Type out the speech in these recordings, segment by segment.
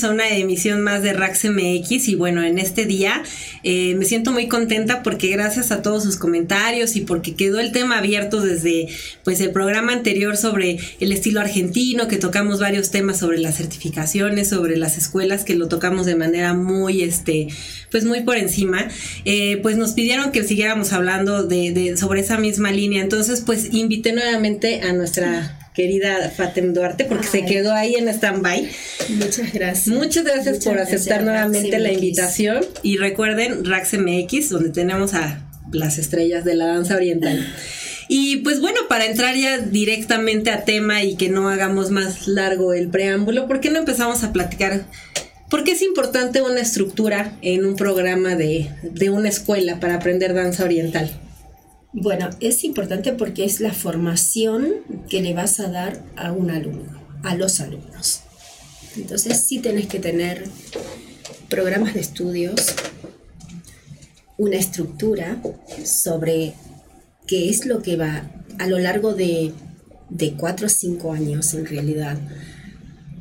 Bienvenidos a una emisión más de Rax MX y bueno, en este día eh, me siento muy contenta porque gracias a todos sus comentarios y porque quedó el tema abierto desde pues el programa anterior sobre el estilo argentino, que tocamos varios temas sobre las certificaciones, sobre las escuelas, que lo tocamos de manera muy, este, pues muy por encima, eh, pues nos pidieron que siguiéramos hablando de, sobre esa misma línea. Entonces, pues invité nuevamente a nuestra querida Fatem Duarte, porque se quedó ahí en stand-by. Muchas gracias. Muchas gracias por aceptar nuevamente la invitación. Y recuerden Rax MX, donde tenemos a las estrellas de la danza oriental. Y pues bueno, para entrar ya directamente a tema y que no hagamos más largo el preámbulo, ¿por qué no empezamos a platicar? ¿Por qué es importante una estructura en un programa de, de una escuela para aprender danza oriental? Bueno, es importante porque es la formación que le vas a dar a un alumno, a los alumnos. Entonces sí tenés que tener programas de estudios, una estructura sobre qué es lo que va a lo largo de, de cuatro o cinco años en realidad.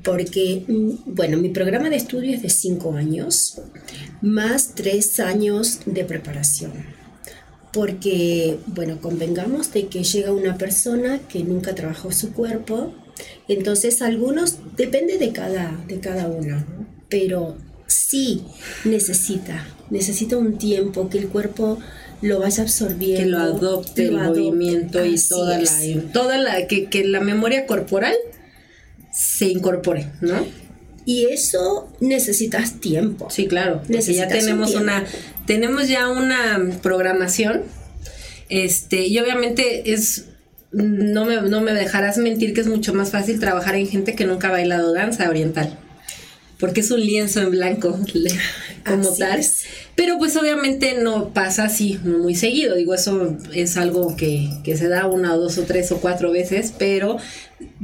Porque, mm, bueno, mi programa de estudio es de cinco años, más tres años de preparación porque, bueno, convengamos de que llega una persona que nunca trabajó su cuerpo, entonces algunos, depende de cada, de cada uno, pero sí necesita, necesita un tiempo que el cuerpo lo vaya absorbiendo. Que lo adopte el movimiento y toda la, toda la, que, que la memoria corporal se incorpore, ¿no? Y eso necesitas tiempo. Sí, claro. ya tenemos una, tenemos ya una programación. Este, y obviamente es no me, no me dejarás mentir que es mucho más fácil trabajar en gente que nunca ha bailado danza oriental. Porque es un lienzo en blanco como tal. Pero pues obviamente no pasa así muy seguido. Digo, eso es algo que, que se da una o dos o tres o cuatro veces, pero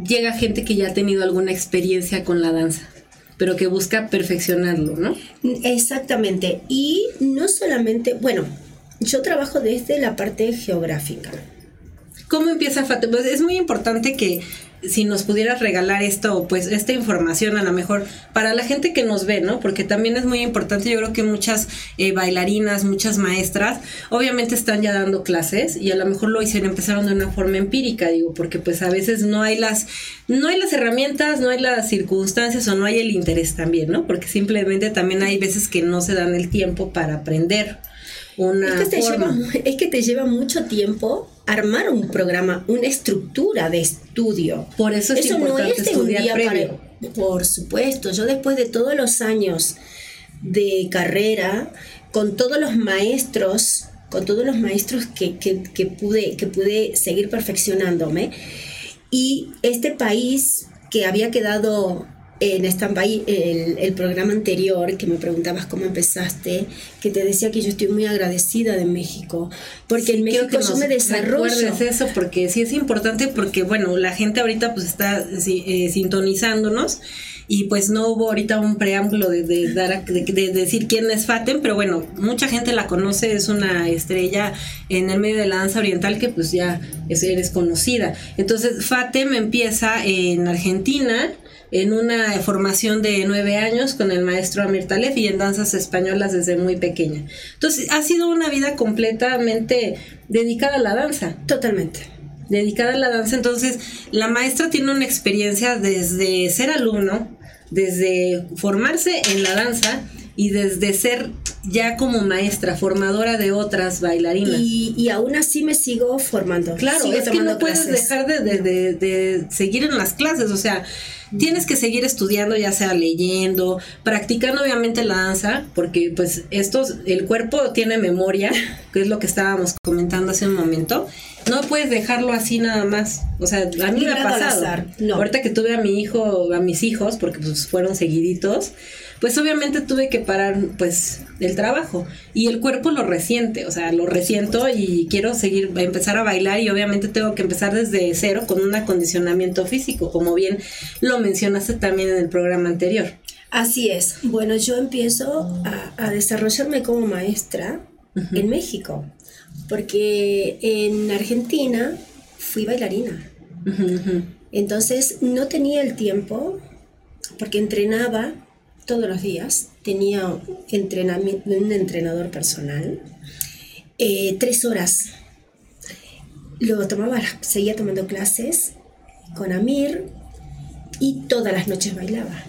llega gente que ya ha tenido alguna experiencia con la danza pero que busca perfeccionarlo, ¿no? Exactamente. Y no solamente, bueno, yo trabajo desde la parte geográfica. ¿Cómo empieza Fatima? Pues es muy importante que si nos pudieras regalar esto, pues esta información a lo mejor para la gente que nos ve, ¿no? Porque también es muy importante, yo creo que muchas eh, bailarinas, muchas maestras, obviamente están ya dando clases y a lo mejor lo hicieron, empezaron de una forma empírica, digo, porque pues a veces no hay las, no hay las herramientas, no hay las circunstancias o no hay el interés también, ¿no? Porque simplemente también hay veces que no se dan el tiempo para aprender una es que, Lleva, es que te lleva mucho tiempo armar un programa, una estructura de estudio. Por eso es eso no es de un día para, por supuesto, yo después de todos los años de carrera, con todos los maestros, con todos los maestros que, que, que pude, que pude seguir perfeccionándome, y este país que había quedado en stand-by el, el, programa anterior que me preguntabas cómo empezaste, que te decía que yo estoy muy agradecida de México, porque en México yo me desarrollo. eso, porque sí es importante, porque bueno, la gente ahorita pues está eh, sintonizándonos y pues no hubo ahorita un preámbulo de, de dar de, decir quién es Fatem, pero bueno, mucha gente la conoce, es una estrella en el medio de la danza oriental que pues ya es, eres conocida. Entonces Fatem empieza en Argentina, en una formación de nueve años con el maestro Amir Talef y en danzas españolas desde muy pequeña. Entonces, ha sido una vida completamente dedicada a la danza. Totalmente. Dedicada a la danza. Entonces, la maestra tiene una experiencia desde ser alumno, desde formarse en la danza y desde ser ya como maestra, formadora de otras bailarinas. Y, aún así me sigo formando. Claro, es que no puedes dejar de, de, seguir en las clases, o sea, tienes que seguir estudiando, ya sea leyendo, practicando obviamente la danza, porque pues estos, el cuerpo tiene memoria, que es lo que estábamos comentando hace un momento. No puedes dejarlo así nada más. O sea, a mí me ha pasado. Ahorita que tuve a mi hijo, a mis hijos, porque pues fueron seguiditos, pues obviamente tuve que parar pues el trabajo y el cuerpo lo resiente, o sea, lo resiento y quiero seguir, empezar a bailar y obviamente tengo que empezar desde cero con un acondicionamiento físico, como bien lo mencionaste también en el programa anterior. Así es. Bueno, yo empiezo a, desarrollarme como maestra en México, porque en Argentina fui bailarina. Entonces no tenía el tiempo porque entrenaba todos los días, tenía entrenamiento, un entrenador personal, eh, tres horas. Luego tomaba, seguía tomando clases con Amir y todas las noches bailaba.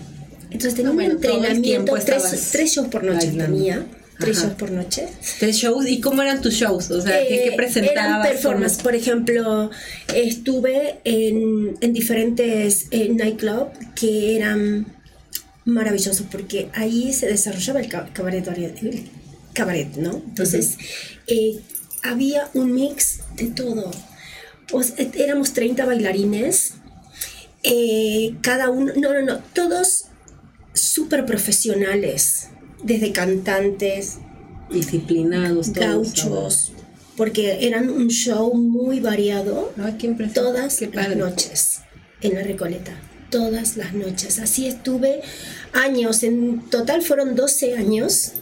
Entonces tenía un entrenamiento, tres, tres, shows por noche tenía. Tres shows por noche. Tres shows. ¿Y cómo eran tus shows? O sea, ¿qué, eh, presentabas? Por ejemplo, estuve en, en diferentes eh, nightclubs que eran maravillosos porque ahí se desarrollaba el cabaret, el cabaret ¿no? Entonces, eh, había un mix de todo. éramos 30 bailarines. cada uno, no, no, no, todos súper profesionales desde cantantes, disciplinados, gauchos, porque eran un show muy variado todas las noches en la Recoleta, todas las noches. Así estuve años, en total fueron 12 años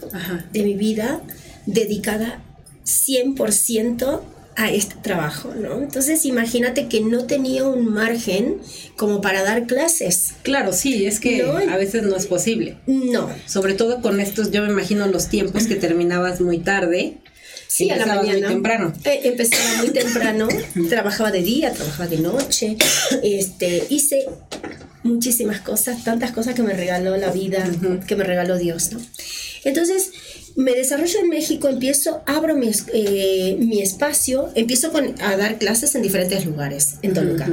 de mi vida dedicada 100% a este trabajo, ¿no? Entonces imagínate que no tenía un margen como para dar clases. Claro, sí, es que a veces no es posible. No. Sobre todo con estos, yo me imagino los tiempos que terminabas muy tarde. Sí, a la mañana. Muy temprano. Eh, empezaba muy temprano, trabajaba de día, trabajaba de noche, este, hice muchísimas cosas, tantas cosas que me regaló la vida, que me regaló Dios, ¿no? Entonces, me desarrollo en México, empiezo, abro mi, eh, mi espacio, empiezo con, a dar clases en diferentes lugares en Toluca.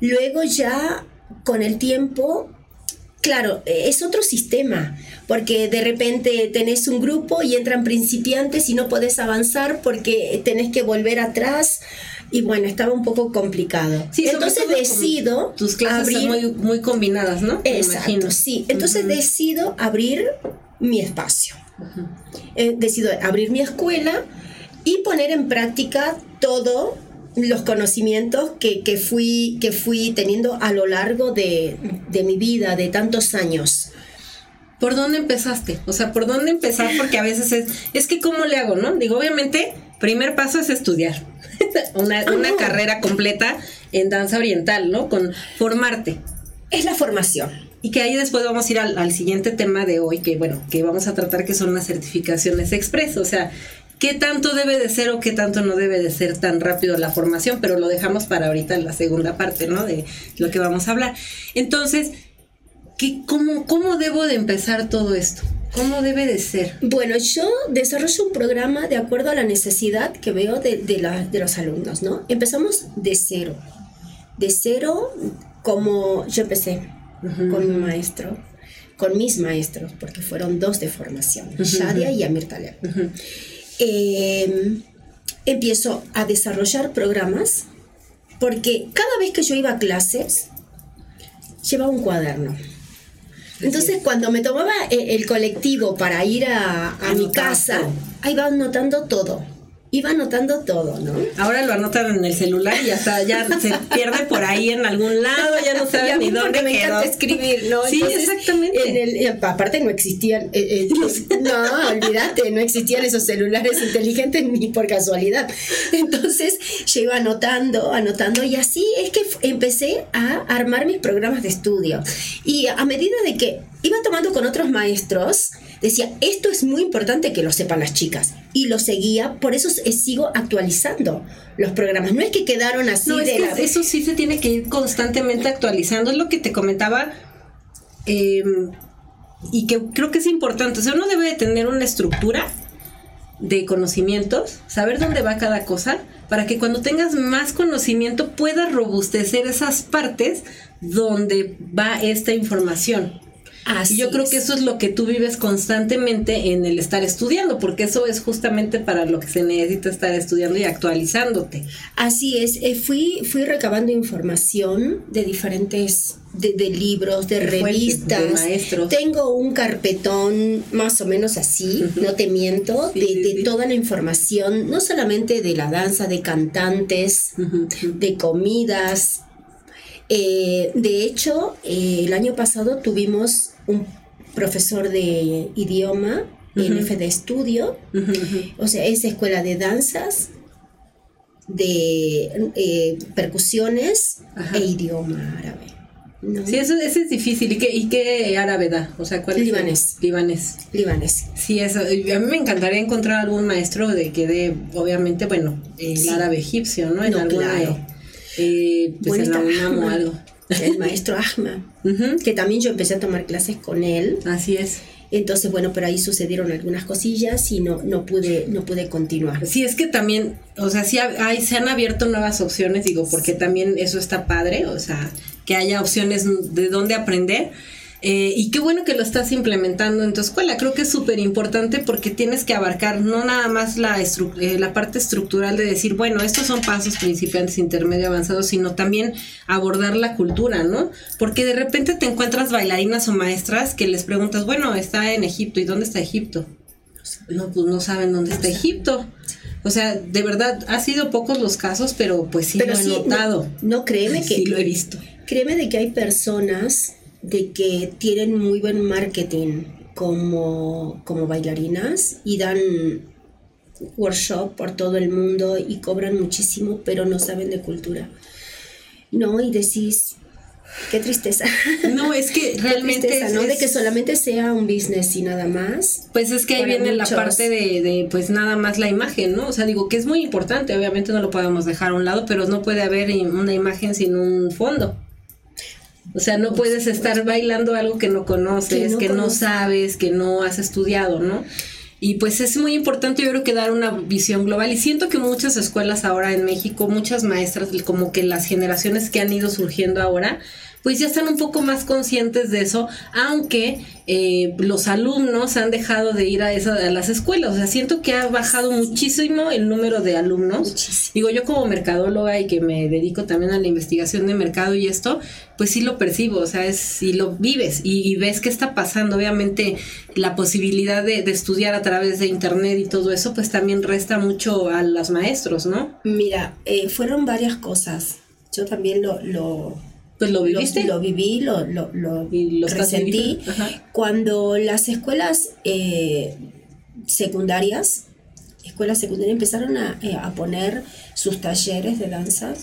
Luego ya con el tiempo, claro, es otro sistema, porque de repente tenés un grupo y entran principiantes y no podés avanzar porque tenés que volver atrás. Y bueno, estaba un poco complicado. Entonces decido. Tus clases abrir, muy, muy combinadas, ¿no? Exacto, sí. Entonces decido abrir mi espacio. He decidido abrir mi escuela y poner en práctica todos los conocimientos que, fui, que fui teniendo a lo largo de, mi vida, de tantos años. ¿Por dónde empezaste? O sea, ¿por dónde empezar? Porque a veces es, es que ¿cómo le hago, no? Digo, obviamente, primer paso es estudiar una, una carrera completa en danza oriental, ¿no? Con formarte. Es la formación. Y que ahí después vamos a ir al, siguiente tema de hoy, que bueno, que vamos a tratar que son las certificaciones express, o sea, qué tanto debe de ser o qué tanto no debe de ser tan rápido la formación, pero lo dejamos para ahorita en la segunda parte, ¿no? De lo que vamos a hablar. Entonces, ¿qué, cómo, ¿cómo debo de empezar todo esto? ¿Cómo debe de ser? Bueno, yo desarrollo un programa de acuerdo a la necesidad que veo de, de los alumnos, ¿no? Empezamos de cero. De cero, como yo empecé con mi maestro, con mis maestros, porque fueron dos de formación, Shadia y Amir Taleb. Em, empiezo a desarrollar programas, porque cada vez que yo iba a clases, llevaba un cuaderno. Entonces, cuando me tomaba eh, el colectivo para ir a, a mi casa, ahí iba anotando todo iba anotando todo, ¿no? Ahora lo anotan en el celular y hasta ya se pierde por ahí en algún lado, ya no sabe ni dónde me encanta escribir, ¿no? Sí, exactamente. En el, aparte no existían, eh, eh, no, olvídate, no existían esos celulares inteligentes ni por casualidad. Entonces yo iba anotando, anotando y así es que empecé a armar mis programas de estudio. Y a medida de que iba tomando con otros maestros, decía, esto es muy importante que lo sepan las chicas. Y lo seguía, por eso sigo actualizando los programas. No es que quedaron así de Eso sí se tiene que ir constantemente actualizando. Es lo que te comentaba. Em, y que creo que es importante. O sea, uno debe de tener una estructura de conocimientos, saber dónde va cada cosa, para que cuando tengas más conocimiento puedas robustecer esas partes donde va esta información y yo creo que eso es lo que tú vives constantemente en el estar estudiando, porque eso es justamente para lo que se necesita estar estudiando y actualizándote. Así es, eh, fui, fui recabando información de diferentes de, libros, de, revistas. De maestros. Tengo un carpetón más o menos así, no te miento, de, toda la información, no solamente de la danza, de cantantes, de comidas, eh, de hecho, eh, el año pasado tuvimos un profesor de idioma en FD Estudio, o sea, es escuela de danzas, de eh, percusiones e idioma árabe. Sí, eso, es difícil. ¿Y qué, ¿Y qué árabe da? O sea, ¿cuál Libanés. es? Libanés. Libanés. Sí, eso. A mí me encantaría encontrar algún maestro de que dé, obviamente, bueno, el árabe egipcio, ¿no? En no, alguna, eh, pues en la UNAM o algo. El maestro Ahmad, que también yo empecé a tomar clases con él. Así es. Entonces, bueno, por ahí sucedieron algunas cosillas y no, no, pude, no pude continuar. Sí, es que también, o sea, sí hay, se han abierto nuevas opciones, digo, porque también eso está padre, o sea, que haya opciones de dónde aprender. Eh, y qué bueno que lo estás implementando en tu escuela. Creo que es súper importante porque tienes que abarcar no nada más la, eh, la parte estructural de decir, bueno, estos son pasos principiantes, intermedio, avanzados, sino también abordar la cultura, ¿no? Porque de repente te encuentras bailarinas o maestras que les preguntas, bueno, está en Egipto, ¿y dónde está Egipto? No, pues no saben dónde está Egipto. O sea, de verdad, ha sido pocos los casos, pero pues sí lo he notado. No, créeme que... Sí lo he visto. Créeme de que hay personas de que tienen muy buen marketing como, como bailarinas y dan workshop por todo el mundo y cobran muchísimo, pero no saben de cultura. No, y decís, qué tristeza. No, es que realmente... ¿no? de que solamente sea un business y nada más. Pues es que ahí viene la parte de, de, pues nada más la imagen, ¿no? O sea, digo que es muy importante, obviamente no lo podemos dejar a un lado, pero no puede haber una imagen sin un fondo. O sea, no puedes estar bailando algo que no conoces, que no, sabes, que no has estudiado, ¿no? Y pues es muy importante yo creo que dar una visión global. Y siento que muchas escuelas ahora en México, muchas maestras, como que las generaciones que han ido surgiendo ahora, pues ya están un poco más conscientes de eso, aunque eh, los alumnos han dejado de ir a, esa, a las escuelas. O sea, siento que ha bajado muchísimo el número de alumnos. Digo, yo como mercadóloga y que me dedico también a la investigación de mercado y esto, pues sí lo percibo, o sea, es si lo vives y, ves qué está pasando. Obviamente la posibilidad de, estudiar a través de internet y todo eso, pues también resta mucho a los maestros, ¿no? Mira, eh, fueron varias cosas. Yo también lo, lo pues lo viviste. Lo, viví, lo, lo, lo, resentí. Cuando las escuelas eh, secundarias, escuelas secundarias empezaron a, eh, a, poner sus talleres de danza,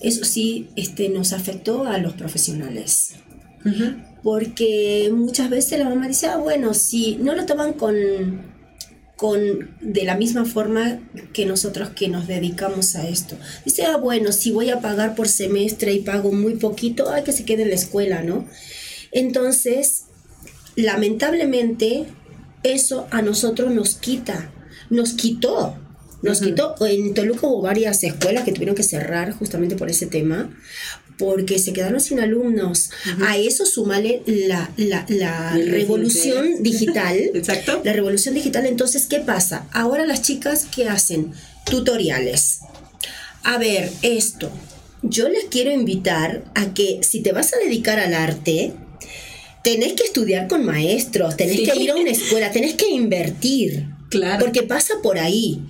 eso sí este, nos afectó a los profesionales. Porque muchas veces la mamá dice, ah, bueno, si no lo toman con con, de la misma forma que nosotros que nos dedicamos a esto. Dice, ah, bueno, si voy a pagar por semestre y pago muy poquito, hay que se quede en la escuela, ¿no? Entonces, lamentablemente, eso a nosotros nos quita, nos quitó nos quitó, en Toluca hubo varias escuelas que tuvieron que cerrar justamente por ese tema, porque se quedaron sin alumnos. A eso sumale la, la, revolución digital. Exacto. La revolución digital. Entonces, ¿qué pasa? Ahora las chicas, ¿qué hacen? Tutoriales. A ver, esto. Yo les quiero invitar a que si te vas a dedicar al arte, tenés que estudiar con maestros, tenés que ir a una escuela, tenés que invertir. Claro. Porque pasa por ahí.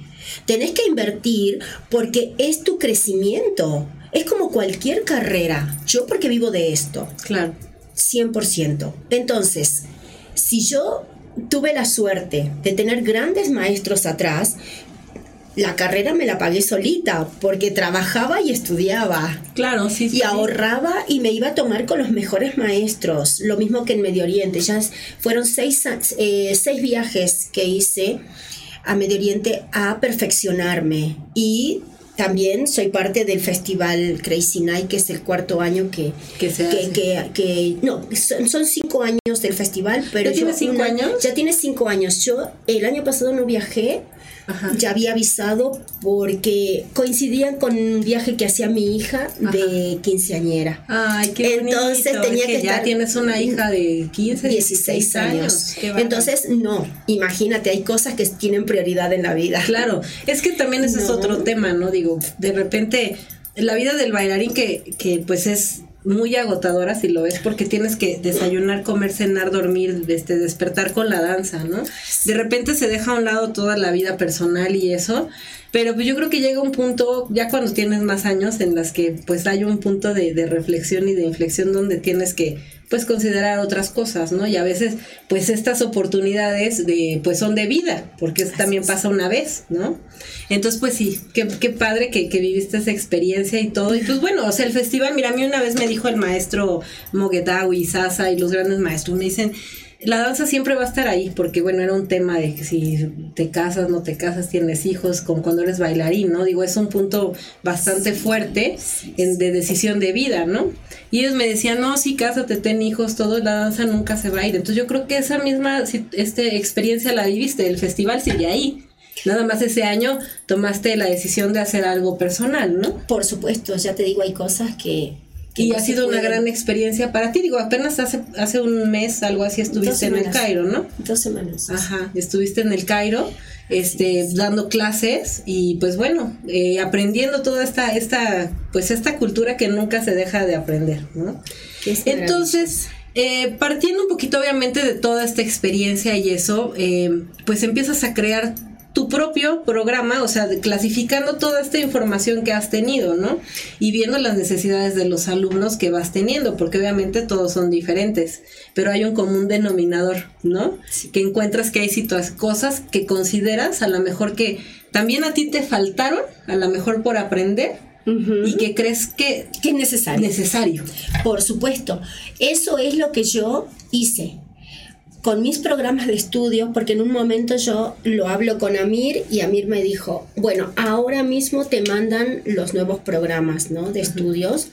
Tenés que invertir porque es tu crecimiento. Es como cualquier carrera. Yo porque vivo de esto. Claro. 100%. Entonces, si yo tuve la suerte de tener grandes maestros atrás, la carrera me la pagué solita porque trabajaba y estudiaba. Claro, sí. Y ahorraba y me iba a tomar con los mejores maestros. Lo mismo que en Medio Oriente. Ya fueron seis, eh, seis viajes que hice a Medio Oriente a perfeccionarme y también soy parte del festival Crazy Night, que es el cuarto año que... Que se que, que, no, son, cinco años del festival, pero... ¿Ya tiene cinco años? Ya tiene cinco años. Yo el año pasado no viajé ya había avisado porque coincidían con un viaje que hacía mi hija de quinceañera. Ay, qué Entonces tenía que, ya tienes una hija de 15, 16 años. Entonces, no, imagínate, hay cosas que tienen prioridad en la vida. Claro, es que también ese es otro tema, ¿no? Digo, de repente la vida del bailarín que, que pues es muy agotadora si lo ves porque tienes que desayunar, comer, cenar, dormir, este, despertar con la danza, ¿no? De repente se deja a un lado toda la vida personal y eso, pero pues yo creo que llega un punto, ya cuando tienes más años, en las que pues hay un punto de, de reflexión y de inflexión donde tienes que pues considerar otras cosas, ¿no? Y a veces pues estas oportunidades de pues son de vida, porque eso también pasa una vez, ¿no? Entonces pues sí, qué, qué padre que, que, viviste esa experiencia y todo. Y pues bueno, o sea, el festival, mira, a mí una vez me dijo el maestro Moguetawi, Sasa y los grandes maestros, me dicen, la danza siempre va a estar ahí, porque bueno, era un tema de que si te casas, no te casas, tienes hijos, como cuando eres bailarín, ¿no? Digo, es un punto bastante fuerte en, de decisión de vida, ¿no? Y ellos me decían, no, sí, cásate, ten hijos, todo, la danza nunca se va a ir. Entonces yo creo que esa misma este, experiencia la viviste, el festival sigue ahí. Nada más ese año tomaste la decisión de hacer algo personal, ¿no? Por supuesto, ya te digo, hay cosas que y ha sido una gran experiencia para ti. Digo, apenas hace, hace un mes, algo así, estuviste en el Cairo, ¿no? Dos semanas. Ajá, estuviste en el Cairo, este, dando clases y pues bueno, eh, aprendiendo toda esta, esta, pues esta cultura que nunca se deja de aprender, ¿no? Entonces, eh, partiendo un poquito obviamente de toda esta experiencia y eso, eh, pues empiezas a crear tu propio programa, o sea, clasificando toda esta información que has tenido, ¿no? Y viendo las necesidades de los alumnos que vas teniendo, porque obviamente todos son diferentes, pero hay un común denominador, ¿no? Que encuentras que hay situaciones, cosas que consideras a lo mejor que también a ti te faltaron, a lo mejor por aprender, y que crees que, que es necesario. Necesario. Por supuesto. Eso es lo que yo hice con mis programas de estudio, porque en un momento yo lo hablo con Amir y Amir me dijo, bueno, ahora mismo te mandan los nuevos programas ¿no? de estudios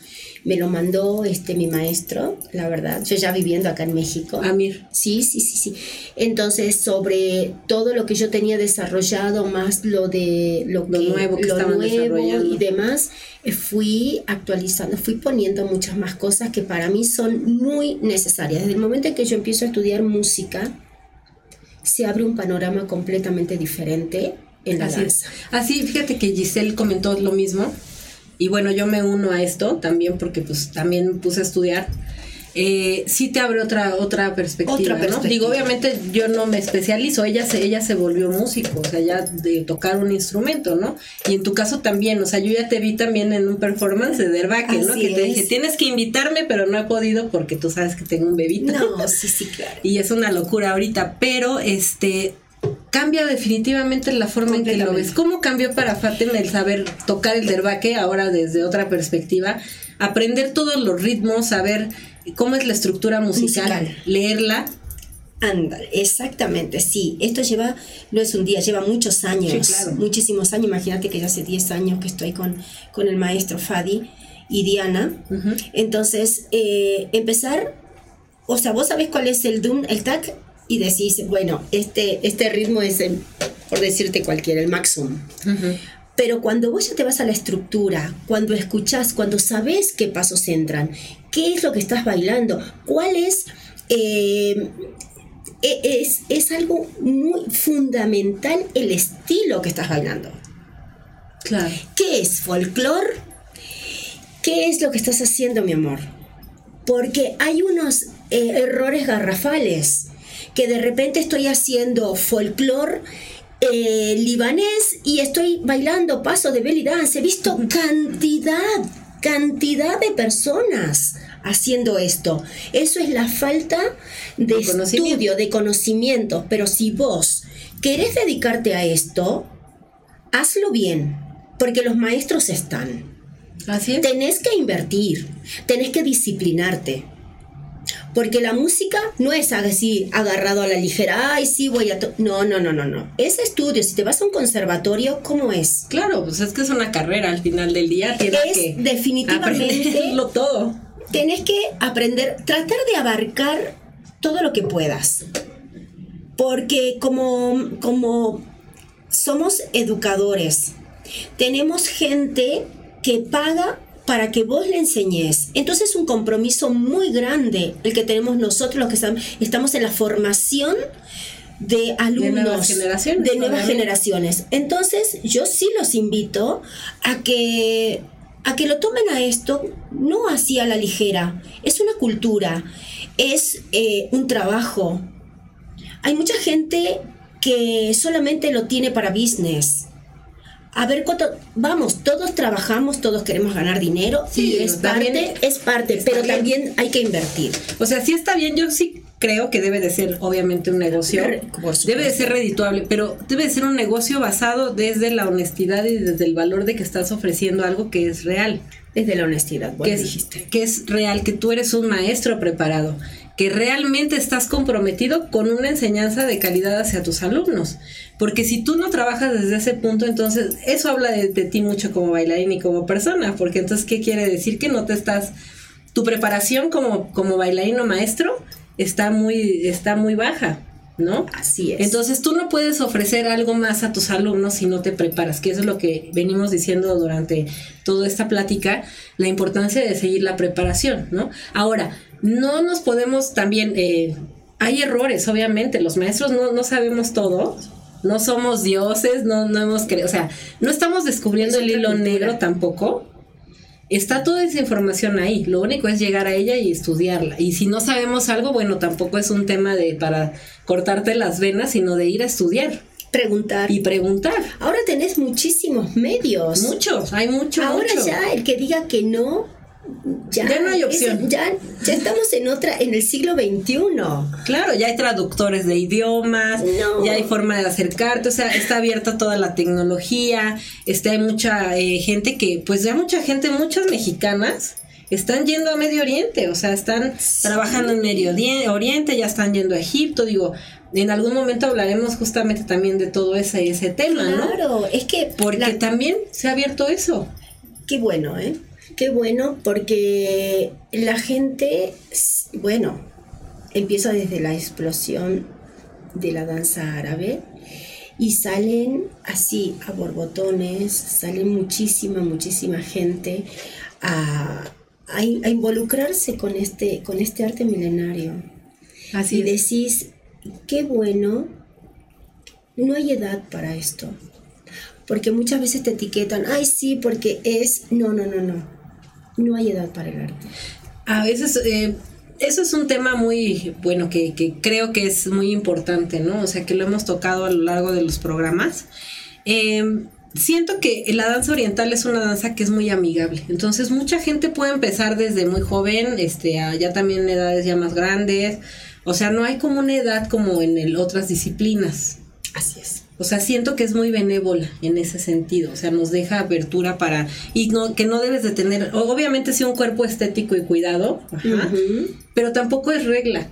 me lo mandó este mi maestro, la verdad, yo ya viviendo acá en México. Amir. Sí, sí, sí, sí. Entonces, sobre todo lo que yo tenía desarrollado, más lo de lo, nuevo, que lo nuevo y demás, fui actualizando, fui poniendo muchas más cosas que para mí son muy necesarias. Desde el momento en que yo empiezo a estudiar música, se abre un panorama completamente diferente en la danza. Así, fíjate que Giselle comentó lo mismo y bueno, yo me uno a esto también porque pues también puse a estudiar. Eh, sí te abre otra otra perspectiva, ¿no? Digo, obviamente yo no me especializo, ella se ella se volvió músico, o sea, ya de tocar un instrumento, ¿no? Y en tu caso también, o sea, yo ya te vi también en un performance de Derbaque, ¿no? Que te dije, tienes que invitarme, pero no he podido porque tú sabes que tengo un bebito. No, sí, sí, claro. y es una locura ahorita, pero este cambia definitivamente la forma en que lo ves. ¿Cómo cambió para Fátima el saber tocar el derbaque ahora desde otra perspectiva? Aprender todos los ritmos, saber cómo es la estructura musical, leerla. Anda, exactamente, sí. Esto lleva, no es un día, lleva muchos años, muchísimos años. Imagínate que ya hace 10 años que estoy con, con el maestro Fadi y Diana. Entonces, eh, empezar, o sea, vos sabés cuál es el Doom, el TAC, y decís, bueno, este, este ritmo es, el, por decirte cualquiera, el máximo. Pero cuando vos ya te vas a la estructura, cuando escuchás, cuando sabes qué pasos entran, qué es lo que estás bailando, cuál es... Eh, e, es, es algo muy fundamental el estilo que estás bailando. Claro. ¿Qué es folclore? ¿Qué es lo que estás haciendo, mi amor? Porque hay unos eh, errores garrafales que de repente estoy haciendo folclore eh, libanés y estoy bailando paso de belly dance. He visto cantidad, cantidad de personas haciendo esto. Eso es la falta de estudio, de conocimiento. Pero si vos querés dedicarte a esto, hazlo bien, porque los maestros están. Así es. Tenés que invertir, tenés que disciplinarte. Porque la música no es así agarrado a la ligera, ay, sí, voy a... No, no, no, no, no. Es estudio. Si te vas a un conservatorio, ¿cómo es? Claro, pues es que es una carrera al final del día. Tienes es que definitivamente... todo. Tienes que aprender, tratar de abarcar todo lo que puedas. Porque como, como somos educadores, tenemos gente que paga para que vos le enseñes. Entonces es un compromiso muy grande el que tenemos nosotros los que estamos en la formación de alumnos de nuevas generaciones. De nuevas generaciones. Entonces yo sí los invito a que a que lo tomen a esto no así a la ligera. Es una cultura, es eh, un trabajo. Hay mucha gente que solamente lo tiene para business a ver cuánto, vamos, todos trabajamos, todos queremos ganar dinero Sí, y es parte, es parte, pero bien. también hay que invertir. O sea, sí está bien, yo sí creo que debe de ser obviamente un negocio, debe de ser redituable, pero debe de ser un negocio basado desde la honestidad y desde el valor de que estás ofreciendo algo que es real, Desde la honestidad, vos que es, dijiste. que es real, que tú eres un maestro preparado, que realmente estás comprometido con una enseñanza de calidad hacia tus alumnos. Porque si tú no trabajas desde ese punto, entonces eso habla de, de ti mucho como bailarín y como persona, porque entonces, ¿qué quiere decir? Que no te estás, tu preparación como, como bailarín o maestro está muy, está muy baja. ¿No? Así es. Entonces tú no puedes ofrecer algo más a tus alumnos si no te preparas, que eso es lo que venimos diciendo durante toda esta plática, la importancia de seguir la preparación, ¿no? Ahora, no nos podemos también, eh, hay errores, obviamente, los maestros no, no sabemos todo, no somos dioses, no, no hemos creído, o sea, no estamos descubriendo Es el hilo cultura. negro tampoco. Está toda esa información ahí, lo único es llegar a ella y estudiarla. Y si no sabemos algo, bueno, tampoco es un tema de para cortarte las venas, sino de ir a estudiar Preguntar. y preguntar. Ahora tenés muchísimos medios. Muchos, hay mucho, Ahora mucho. ya el que diga que no, ya, Ya no hay es- opción. ya, ya estamos en otra, en el siglo XXI. Claro, ya hay traductores de idiomas, No. ya hay forma de acercarte, o sea, está abierta toda la tecnología, este, hay mucha eh, gente que, pues ya mucha gente, muchas mexicanas están yendo a Medio Oriente, o sea, están trabajando en Medio Ori- Oriente, ya están yendo a Egipto, digo, en algún momento hablaremos justamente también de todo ese, ese tema, ¿no? Claro, es que Porque la- también se ha abierto eso. Qué bueno, ¿eh? Qué bueno porque la gente, bueno, empieza desde la explosión de la danza árabe y salen así a borbotones, salen muchísima, muchísima gente a, a in- a involucrarse con este, con este arte milenario. Así y es. decís, qué bueno, no hay edad para esto. Porque muchas veces te etiquetan, ay sí, porque es, no, no, no, no. No hay edad para el arte. A veces, eh, eso es un tema muy, bueno, que, que creo que es muy importante, ¿no? O sea, que lo hemos tocado a lo largo de los programas. Eh, siento que la danza oriental es una danza que es muy amigable. Entonces, mucha gente puede empezar desde muy joven, este, a ya también edades ya más grandes. O sea, no hay como una edad como en el, otras disciplinas. Así es. O sea, siento que es muy benévola en ese sentido. O sea, nos deja apertura para. Y no, que no debes de tener. Obviamente, sí, un cuerpo estético y cuidado. Ajá. Pero tampoco es regla.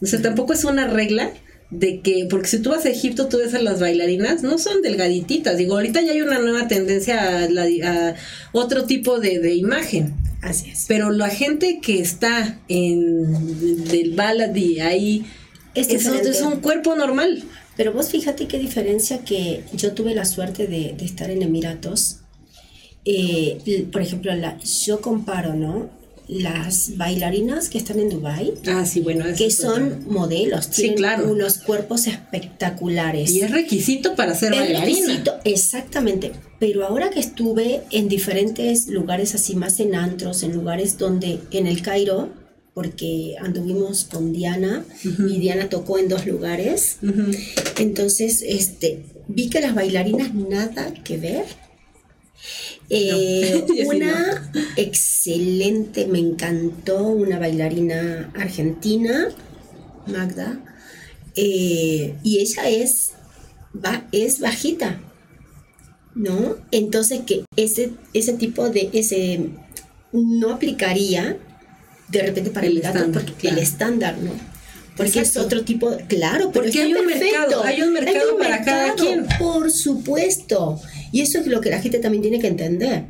O sea, tampoco es una regla de que. Porque si tú vas a Egipto, tú ves a las bailarinas, no son delgadititas. Digo, ahorita ya hay una nueva tendencia a, la- a otro tipo de, de imagen. Así es. Pero la gente que está en del baladi ahí. Es diferente. es un cuerpo normal. Pero vos fíjate qué diferencia que yo tuve la suerte de, de estar en Emiratos. Eh, por ejemplo, la, yo comparo, ¿no? Las bailarinas que están en Dubai Ah, sí, bueno. que son modelos, Sí, tienen claro. unos cuerpos espectaculares. Y es requisito para ser Es bailarina. requisito, exactamente. Pero ahora que estuve en diferentes lugares así, más en antros, en lugares donde, en el Cairo, porque anduvimos con Diana y Diana tocó en dos lugares, entonces este, vi que las bailarinas nada que ver. Eh, una excelente, me encantó, una bailarina argentina, Magda, eh, y ella es, es bajita, ¿no? Entonces que ese, ese tipo de, ese, no aplicaría de repente para El estándar, porque claro. el estándar, ¿no? Porque Exacto. es otro tipo, claro, pero Porque hay un mercado, hay un mercado un para cada mercado, quien. Por supuesto. Y eso es lo que la gente también tiene que entender.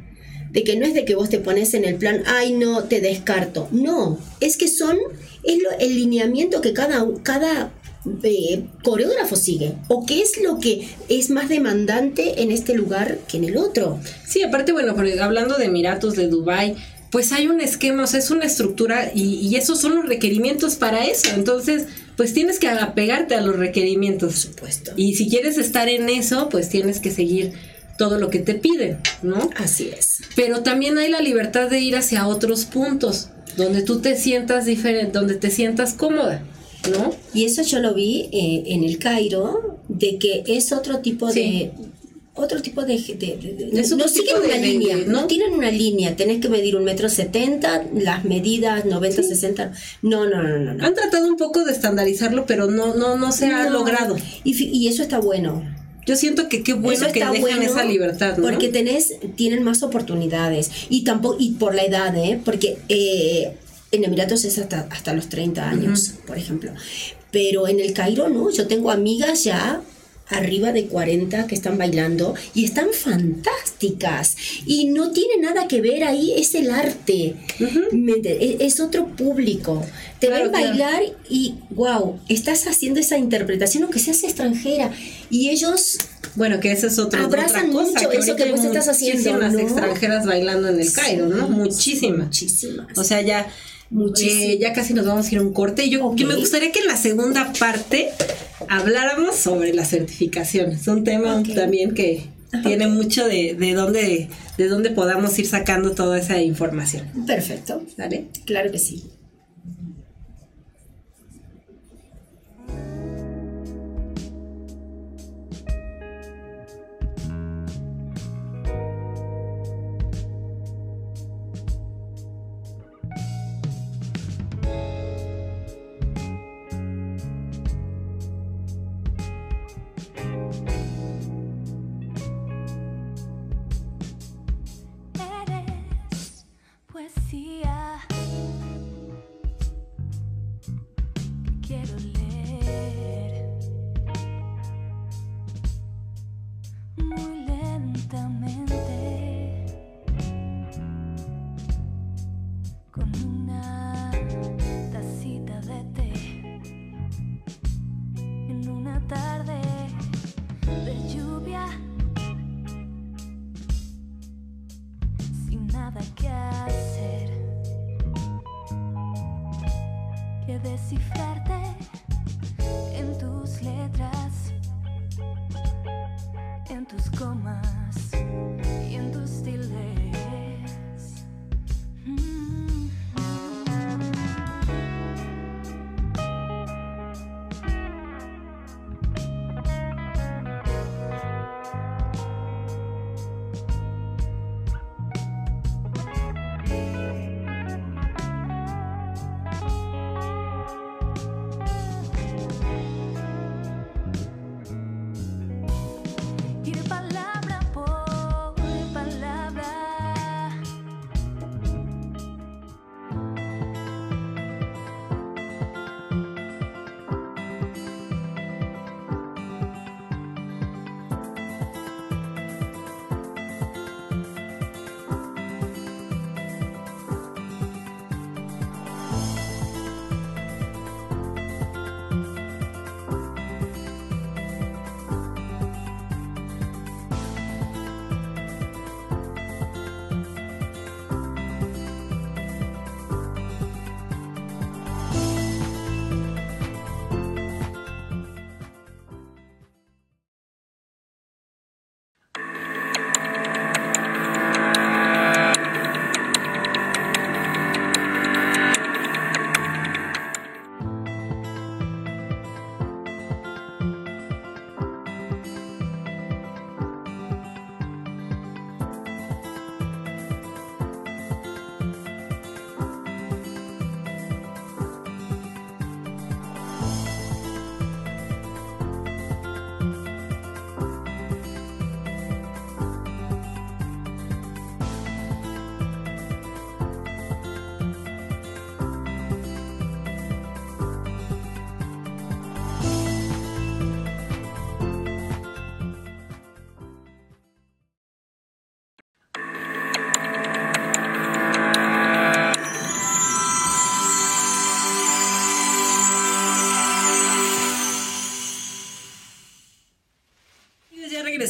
De que no es de que vos te pones en el plan, ay no, te descarto. No, es que son, es lo- el lineamiento que cada, cada eh, coreógrafo sigue. O qué es lo que es más demandante en este lugar que en el otro. Sí, aparte, bueno, hablando de Emiratos, de Dubai, pues hay un esquema, o sea, es una estructura y, y esos son los requerimientos para eso. Entonces, pues tienes que apegarte a los requerimientos. Por supuesto. Y si quieres estar en eso, pues tienes que seguir todo lo que te piden, ¿no? Así es. Pero también hay la libertad de ir hacia otros puntos, donde tú te sientas diferente, donde te sientas cómoda, ¿no? Y eso yo lo vi eh, en el Cairo, de que es otro tipo Sí. de... otro tipo de... no siguen una línea, ¿no? tienen una línea, tenés que medir un metro setenta, las medidas 90, 60, no, no, no, no, Han tratado un poco de estandarizarlo, pero no, no, no se ha logrado. Y, y eso está bueno. Yo siento que qué bueno que dejan esa libertad, ¿no? Porque tenés, tienen más oportunidades. Y tampoco, y por la edad, ¿eh? Porque eh, en Emiratos es hasta, hasta los 30 años, por ejemplo. Pero en el Cairo no, yo tengo amigas ya arriba de 40 que están bailando y están fantásticas y no tiene nada que ver ahí, es el arte, e, es, otro público. Te ven bailar y wow, estás haciendo esa interpretación aunque seas extranjera y ellos bueno, que ese es otro, Abrazan otra cosa, mucho eso que vos estás haciendo. Muchísimas extranjeras bailando en el Cairo, ¿no? Muchísimas. Muchísimas. O sea, ya eh, ya casi nos vamos a ir a un corte. Yo me gustaría que en la segunda parte habláramos sobre las certificaciones. Es un tema también que tiene mucho de, de, dónde, de dónde podamos ir sacando toda esa información. Perfecto. ¿Vale? Claro que sí.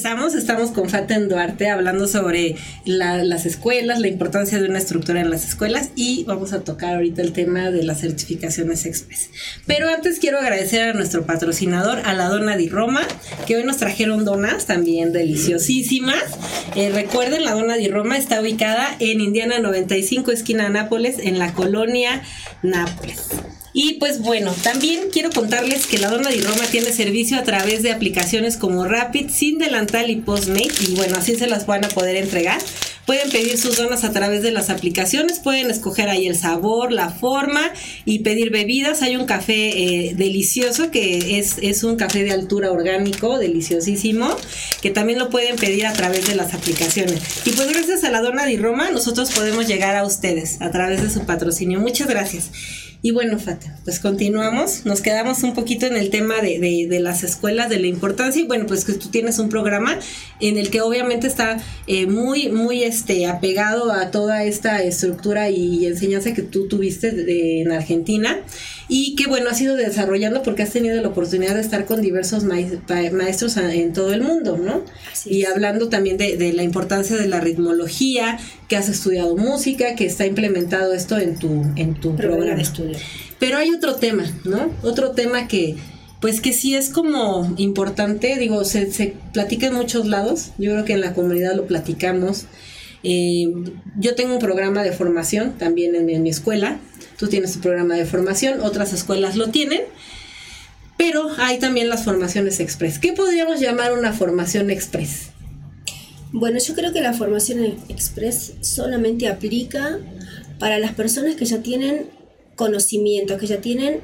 Estamos, con Faten Duarte hablando sobre las escuelas, la importancia de una estructura en las escuelas y vamos a tocar ahorita el tema de las certificaciones express. Pero antes quiero agradecer a nuestro patrocinador, a la Dona di Roma, que hoy nos trajeron donas también deliciosísimas. Eh, recuerden, la Dona di Roma está ubicada en Indiana 95, esquina Nápoles, en la colonia Nápoles. Y pues bueno, también quiero contarles que la Dona de Roma tiene servicio a través de aplicaciones como Rapid, Sin Delantal y Postmate. Y bueno, así se las van a poder entregar. Pueden pedir sus donas a través de las aplicaciones, pueden escoger ahí el sabor, la forma y pedir bebidas. Hay un café eh, delicioso que es, es un café de altura orgánico, deliciosísimo, que también lo pueden pedir a través de las aplicaciones. Y pues gracias a la Dona de Roma nosotros podemos llegar a ustedes a través de su patrocinio. Muchas gracias. Y bueno, Fata, pues continuamos. Nos quedamos un poquito en el tema de, de, las escuelas, de la importancia. Y bueno, pues que tú tienes un programa en el que obviamente está eh, muy, muy este, apegado a toda esta estructura y, enseñanza que tú tuviste en Argentina y que bueno, has ido desarrollando porque has tenido la oportunidad de estar con diversos maestros en todo el mundo, ¿no? y hablando también de, la importancia de la ritmología, que has estudiado música, que está implementado esto en tu, en tu programa. de estudio. Pero hay otro tema, ¿no? Otro tema que, pues que sí es como importante, digo, se, se platica en muchos lados, yo creo que en la comunidad lo platicamos. Eh, yo tengo un programa de formación también en mi escuela, Tú tienes tu programa de formación, otras escuelas lo tienen, pero hay también las formaciones express. ¿Qué podríamos llamar una formación express? Bueno, yo creo que la formación express solamente aplica para las personas que ya tienen conocimiento, que ya tienen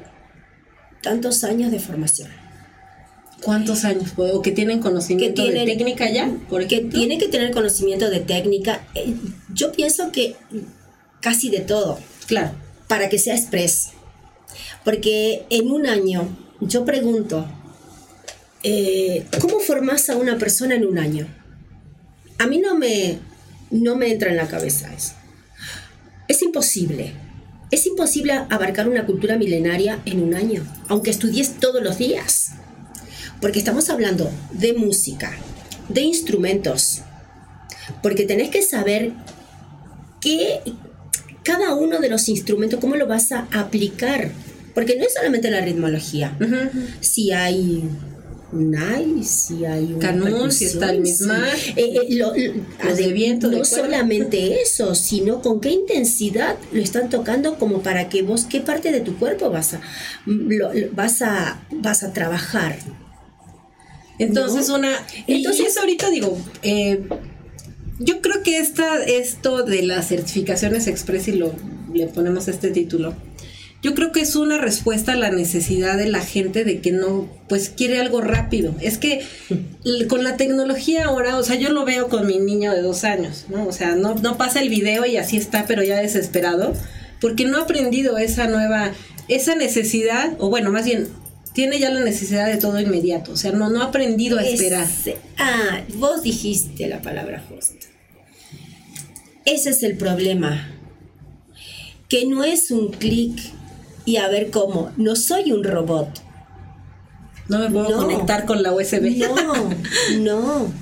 tantos años de formación. ¿Cuántos años? ¿O que tienen conocimiento de técnica ya? Porque tiene que tener conocimiento de técnica. Eh, yo pienso que casi de todo. Claro para que sea express. Porque en un año, yo pregunto, eh, ¿cómo formas a una persona en un año? A mí no me, no me entra en la cabeza eso. Es imposible. Es imposible abarcar una cultura milenaria en un año, aunque estudies todos los días. Porque estamos hablando de música, de instrumentos, porque tenés que saber qué, cada uno de los instrumentos, cómo lo vas a aplicar. Porque no es solamente la ritmología. Si hay un ay, si hay un canón, si está el mismo. Eh, eh, viento, no solamente eso, sino con qué intensidad lo están tocando como para que vos qué parte de tu cuerpo vas a vas a vas a trabajar. Entonces una entonces ahorita digo eh, yo creo que esta, esto de las certificaciones express y lo, le ponemos este título, yo creo que es una respuesta a la necesidad de la gente de que no, pues quiere algo rápido. Es que con la tecnología ahora, o sea, yo lo veo con mi niño de dos años, ¿no? O sea, no, no pasa el video y así está, pero ya desesperado, porque no ha aprendido esa nueva, esa necesidad, o bueno, más bien, tiene ya la necesidad de todo inmediato, o sea, no, no ha aprendido a esperar. ah, vos dijiste la palabra justa. Ese es el problema, que no es un clic y a ver cómo, no soy un robot. No me puedo conectar con la USB. No, no.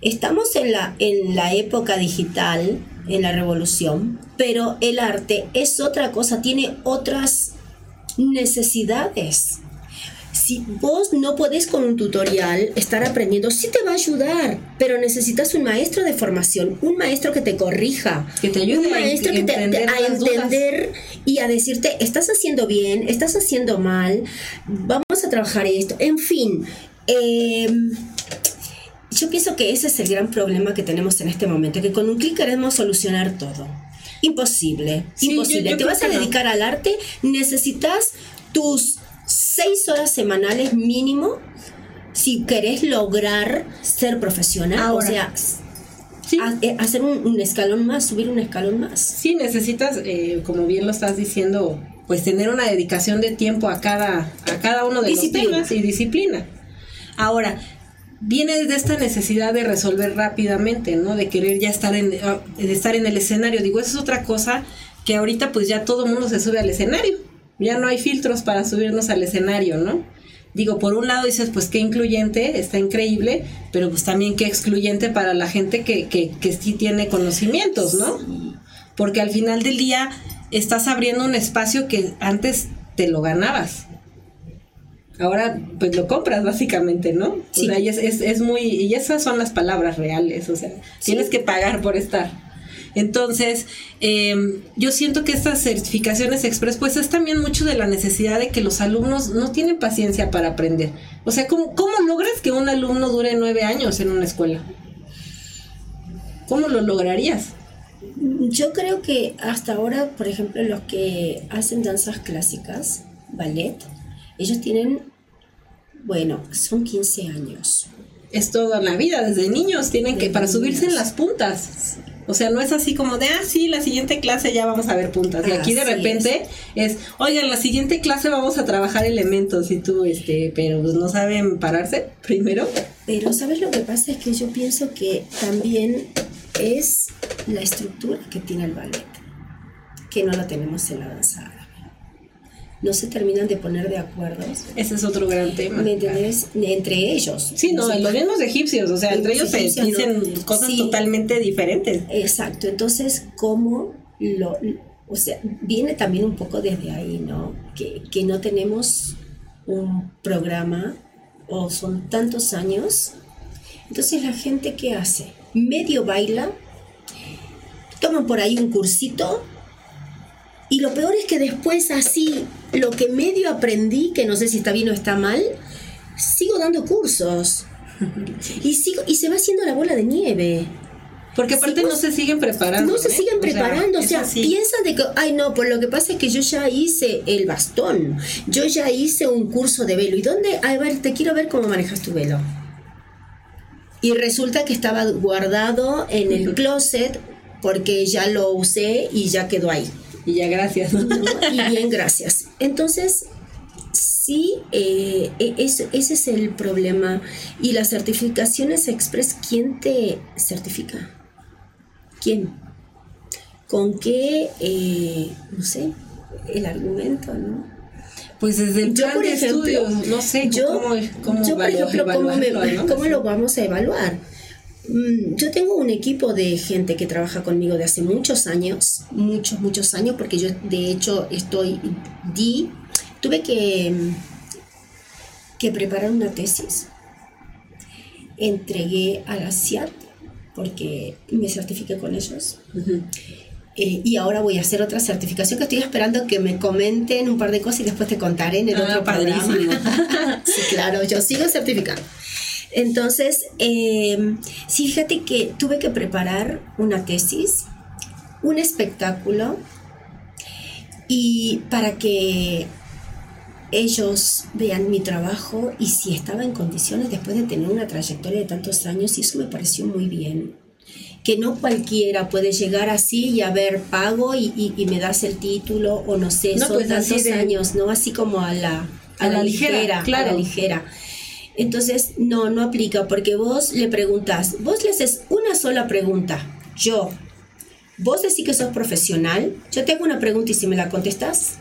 Estamos en la, en la época digital, en la revolución, pero el arte es otra cosa, tiene otras necesidades si vos no podés con un tutorial estar aprendiendo, sí te va a ayudar, pero necesitas un maestro de formación, un maestro que te corrija, que te ayude un maestro a, que te, a entender y a decirte, estás haciendo bien, estás haciendo mal, vamos a trabajar esto, en fin. Em, yo pienso que ese es el gran problema que tenemos en este momento, que con un clic queremos solucionar todo. Imposible, imposible. te vas a dedicar al arte, necesitas tus seis horas semanales mínimo si querés lograr ser profesional. o sea, eh, hacer un, escalón más, subir un escalón más. Sí, necesitas, eh, como bien lo estás diciendo, pues tener una dedicación de tiempo a cada, a cada uno de los temas y disciplina. Ahora, viene de esta necesidad de resolver rápidamente, ¿no? De querer ya estar en, ah, de estar en el escenario. Digo, eso es otra cosa que ahorita pues ya todo el mundo se sube al escenario ya no hay filtros para subirnos al escenario, ¿no? Digo, por un lado dices, pues qué incluyente, está increíble, pero pues también qué excluyente para la gente que, que, que sí tiene conocimientos, ¿no? Porque al final del día estás abriendo un espacio que antes te lo ganabas. Ahora, pues lo compras básicamente, ¿no? Sí. O sea, y es, es, muy, y esas son las palabras reales, o sea, tienes que pagar por estar. Entonces, em, yo siento que estas certificaciones express, pues es también mucho de la necesidad de que los alumnos no tienen paciencia para aprender. O sea, ¿cómo, cómo logras que un alumno dure nueve años en una escuela? ¿Cómo lo lograrías? Yo creo que hasta ahora, por ejemplo, los que hacen danzas clásicas, ballet, ellos tienen, bueno, son 15 años. Es toda la vida, desde niños tienen que, para subirse en las puntas. O sea, no es así como de, ah, sí, la siguiente clase ya vamos a ver puntas. Y aquí de repente es. oigan, la siguiente clase vamos a trabajar elementos y tú, este, pero pues, no saben pararse primero. Pero, ¿sabes lo que pasa? Es que yo pienso que también es la estructura que tiene el ballet, que no la tenemos en la danza árabe. No se terminan de poner de acuerdo. Ese es otro gran tema. ¿Me entiendes? Entre ellos. Sí, no, los mismos egipcios, o sea, entre ellos se dicen cosas totalmente diferentes. Exacto, entonces, ¿cómo lo...? O sea, viene también un poco desde ahí, ¿no? Que, que no tenemos un programa o son tantos años. Entonces, ¿la gente qué hace? Medio baila, toman por ahí un cursito y lo peor es que después así, lo que medio aprendí, que no sé si está bien o está mal, sigo dando cursos. Y, sigo, y se va haciendo la bola de nieve. Porque aparte no se siguen preparando. No se ¿eh? siguen preparando, o sea, piensan de que, ay no, pues lo que pasa es que yo ya hice el bastón, yo ya hice un curso de velo. ¿Y dónde? A ver, te quiero ver cómo manejas tu velo. Y resulta que estaba guardado en el closet porque ya lo usé y ya quedó ahí. Y ya gracias. Y bien, gracias. Entonces, sí, eh, e, ese es el problema. Y las certificaciones express, ¿quién te certifica? ¿Quién? ¿Con qué, eh, no sé, el argumento, no? Pues desde el plan de estudios, no sé yo, cómo, cómo, yo, por ejemplo, ¿cómo, lo vamos a evaluar? Mm, yo tengo un equipo de gente que trabaja conmigo de hace muchos años, muchos, muchos años, porque yo de hecho estoy, di, tuve que, que preparar una tesis, entregué a la CIAT, porque me certifiqué con ellos. Eh, y ahora voy a hacer otra certificación que estoy esperando que me comenten un par de cosas y después te contaré en el ah, otro programa. sí, claro, yo sigo certificando. Entonces, eh, sí, fíjate que tuve que preparar una tesis, un espectáculo, y para que ellos vean mi trabajo y si estaba en condiciones después de tener una trayectoria de tantos años, y eso me pareció muy bien. Que no cualquiera puede llegar así y a ver, pago y, me das el título o no sé, son pues tantos años, ¿no? Así como a la, a, la, ligera, claro. a la ligera. Entonces, no, no aplica, porque vos le preguntas, vos le haces una sola pregunta, yo, vos decís que sos profesional, yo te hago una pregunta y si me la contestas,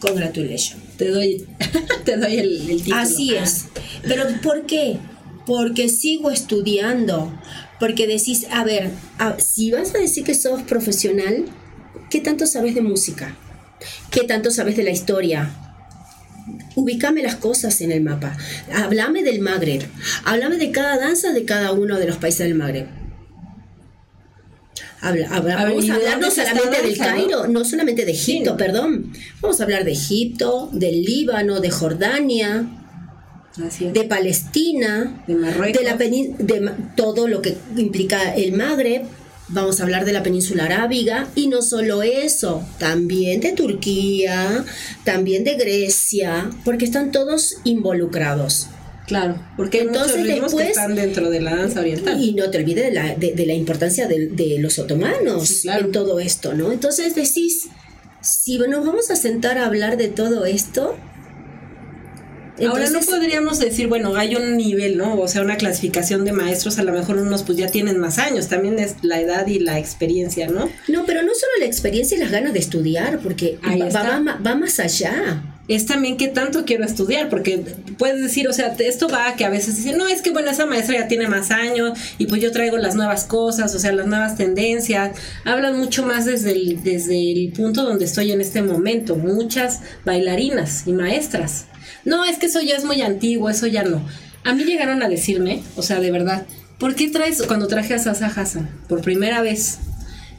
congratulations. Te doy, te doy el, título. Así es. Pero ¿por qué? Porque sigo estudiando, porque decís, a ver, si vas a decir que sos profesional, ¿qué tanto sabes de música? ¿Qué tanto sabes de la historia? Ubícame las cosas en el mapa. Háblame del Magreb. Háblame de cada danza de cada uno de los países del Magreb. Habla, vamos a hablar no solamente del Cairo, no solamente de Egipto, perdón. Vamos a hablar de Egipto, del Líbano, de Jordania, de Palestina, de Marruecos, de, la de todo lo que implica el Magreb Vamos a hablar de la península arábiga y no solo eso, también de Turquía, también de Grecia, porque están todos involucrados. Claro, porque entonces hay muchos que están dentro de la danza oriental. Y no te olvides de la, de, la importancia de, los otomanos en todo esto, ¿no? Entonces decís, si nos vamos a sentar a hablar de todo esto, Ahora no podríamos decir, bueno, hay un nivel, ¿no? O sea, una clasificación de maestros, a lo mejor unos pues ya tienen más años, también es la edad y la experiencia, ¿no? No, pero no solo la experiencia y las ganas de estudiar, porque va, va, más allá es también qué tanto quiero estudiar, porque puedes decir, o sea, esto va a que a veces dicen, no, es que bueno, esa maestra ya tiene más años y pues yo traigo las nuevas cosas, o sea, las nuevas tendencias. Hablan mucho más desde el, desde el punto donde estoy en este momento, muchas bailarinas y maestras no, es que eso ya es muy antiguo, eso ya no. A mí llegaron a decirme, o sea, de verdad, ¿por qué traes, cuando traje a Sasa Hassan por primera vez,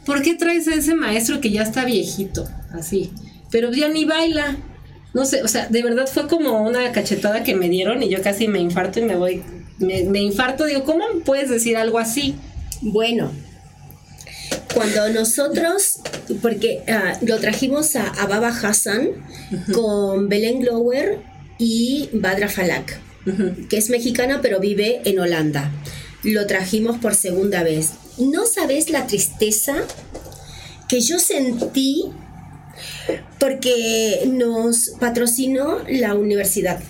¿por qué traes a ese maestro que ya está viejito, así, pero ya ni baila? No sé, o sea, de verdad fue como una cachetada que me dieron y yo casi me infarto y me voy, me, me infarto, digo, ¿cómo puedes decir algo así? Bueno, cuando nosotros, porque ah, lo trajimos a, a Baba Hassan con Belén Glower y Badra Falak, que es mexicana pero vive en Holanda. Lo trajimos por segunda vez. ¿No sabes la tristeza que yo sentí porque nos patrocinó la universidad?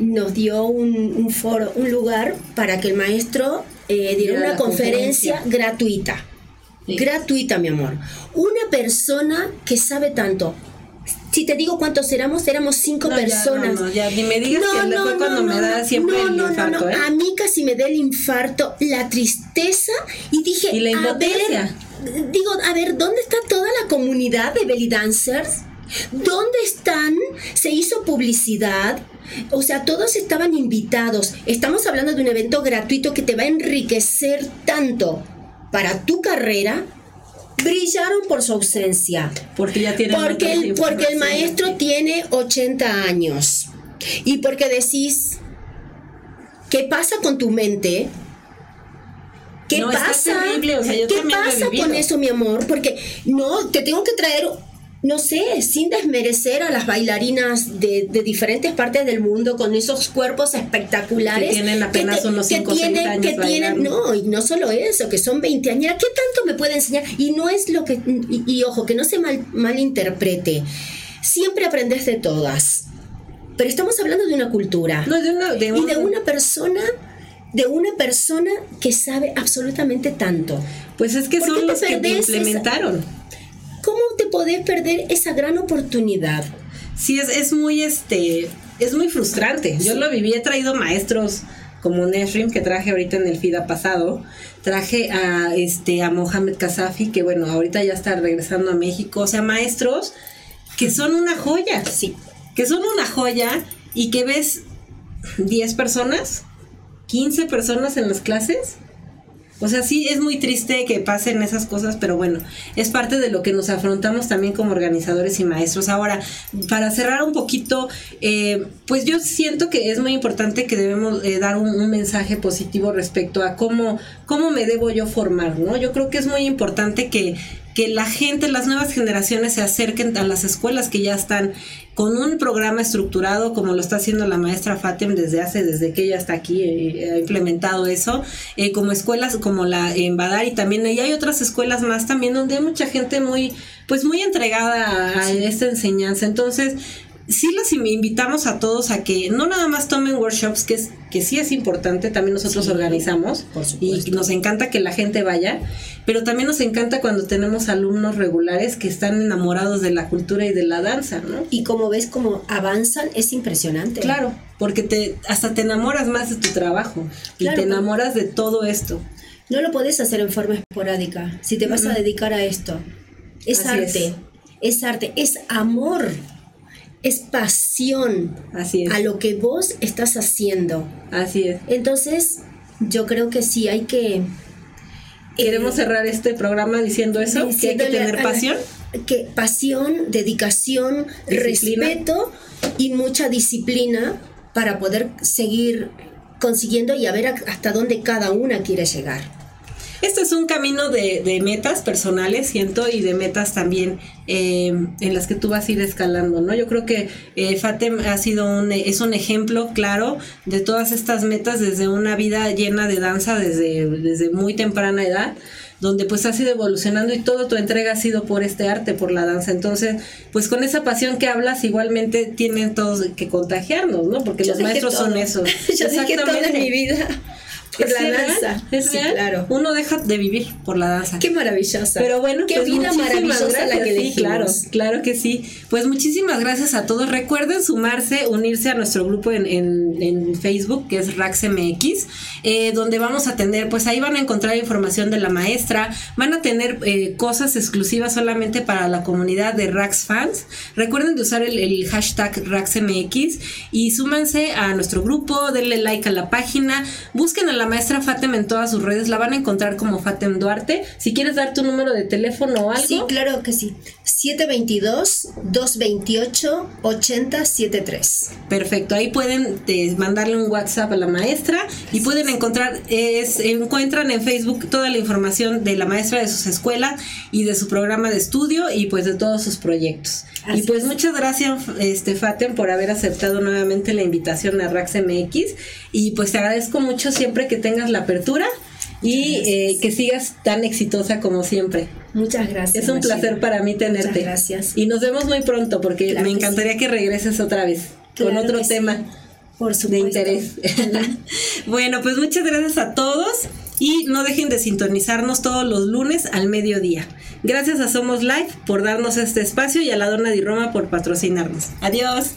Nos dio un, foro, un lugar para que el maestro eh, diera una conferencia gratuita gratuita, mi amor. Una persona que sabe tanto. Si te digo cuántos éramos, éramos cinco personas. no, no, ya ni me digas que fue cuando me da siempre el infarto. ¿eh? A mí casi me da el infarto, la tristeza y dije, ¿Y la impotencia? A ver, digo, a ver, ¿dónde está toda la comunidad de belly dancers? ¿Dónde están? Se hizo publicidad. O sea, todos estaban invitados. Estamos hablando de un evento gratuito que te va a enriquecer tanto para tu carrera brillaron por su ausencia. Porque ya tiene porque el, porque el maestro tiene 80 años. Y porque decís, ¿qué pasa con tu mente? ¿Qué pasa? ¿Qué pasa con eso, mi amor? Porque no, te tengo que traer no sé, sin desmerecer a las bailarinas de, diferentes partes del mundo con esos cuerpos espectancolares. Que tienen apenas unos 5 años. Que tienen, no, y no solo eso, que son 20 años. ¿Qué tanto me puede enseñar? Y no es lo que. Y, ojo, que no se mal, malinterprete. Siempre aprendes de todas. Pero estamos hablando de una cultura. No, de una, de Y de una persona de una persona que sabe absolutamente tanto. Pues es que son los que implementaron. ¿Cómo te podés perder esa gran oportunidad? Sí, es, es muy este, es muy frustrante. Yo lo viví, he traído maestros como Nesrim que traje ahorita en el FIDA pasado, traje a este a Mohamed Kazafi que bueno, ahorita ya está regresando a México, o sea, maestros que son una joya. Sí. Que son una joya y que ves 10 personas, 15 personas en las clases o sea, sí es muy triste que pasen esas cosas, pero bueno, es parte de lo que nos afrontamos también como organizadores y maestros. Ahora, para cerrar un poquito, eh, pues yo siento que es muy importante que debemos eh, dar un, mensaje positivo respecto a cómo, cómo me debo yo formar, ¿no? Yo creo que es muy importante que, que la gente, las nuevas generaciones se acerquen a las escuelas que ya están con un programa estructurado como lo está haciendo la maestra Fatem desde hace, desde que ella está aquí, eh, ha implementado eso, eh, como escuelas como la en Badar y también y hay otras escuelas más también donde hay mucha gente muy, pues muy entregada a esta enseñanza. Entonces, sí los invitamos a todos a que no nada más tomen workshops, que, es, que sí es importante, también nosotros organizamos y nos encanta que la gente vaya, pero también nos encanta cuando tenemos alumnos regulares que están enamorados de la cultura y de la danza, ¿no? Y como ves cómo avanzan, es impresionante. Claro, porque te, hasta te enamoras más de tu trabajo y te enamoras de todo esto. No lo puedes hacer en forma esporádica, si te vas a dedicar a esto. Es arte, es arte, es amor es pasión Así a lo que vos estás haciendo. Así es. Entonces, yo creo que sí hay que... Eh, ¿Queremos cerrar este programa diciendo eso? Que hay que tener pasión. Que pasión, dedicación, respeto y mucha disciplina para poder seguir consiguiendo y a ver hasta dónde cada una quiere llegar. Esto es un camino de, metas personales, siento, y de metas también eh, en las que tú vas a ir escalando, ¿no? Yo creo que eh, Fatem ha sido un, es un ejemplo claro de todas estas metas desde una vida llena de danza desde, desde muy temprana edad donde pues has ido evolucionando y todo tu entrega ha sido por este arte, por la danza. Entonces, pues con esa pasión que hablas, igualmente tienen todos que contagiarnos, ¿no? Porque los maestros son eso. Yo Exactamente. toda mi vida por la danza. Es claro. Uno deja de vivir por la danza. Qué maravillosa. Pero bueno, qué pues vida maravillosa la que sí, claro, claro que sí. Pues muchísimas gracias a todos. Recuerden sumarse, unirse a nuestro grupo en, en, Facebook, que es RaxMX, eh, donde vamos a tener, pues ahí van a encontrar información de la maestra, van a tener eh, cosas exclusivas solamente para la comunidad de Rax fans. Recuerden de usar el, el hashtag RaxMX y súmanse a nuestro grupo, denle like a la página, busquen a la la maestra Fatem en todas sus redes, la van a encontrar como Fatem Duarte. Si quieres dar tu número de teléfono o algo. Sí, claro que sí. 722-228-8073. Perfecto, ahí pueden mandarle un WhatsApp a la maestra y pueden encontrar, es, encuentran en Facebook toda la información de la maestra de sus escuelas y de su programa de estudio y pues de todos sus proyectos. y pues muchas gracias, este Fatem, por haber aceptado nuevamente la invitación a Rax MX y pues te agradezco mucho siempre que tengas la apertura y eh, que sigas tan exitosa como siempre. Muchas gracias. Es un placer para mí tenerte. Muchas gracias. Y nos vemos muy pronto porque me encantaría que, regreses otra vez con otro tema Por de interés. bueno, pues muchas gracias a todos y no dejen de sintonizarnos todos los lunes al mediodía. Gracias a Somos Live por darnos este espacio y a la Dona di Roma por patrocinarnos. Adiós.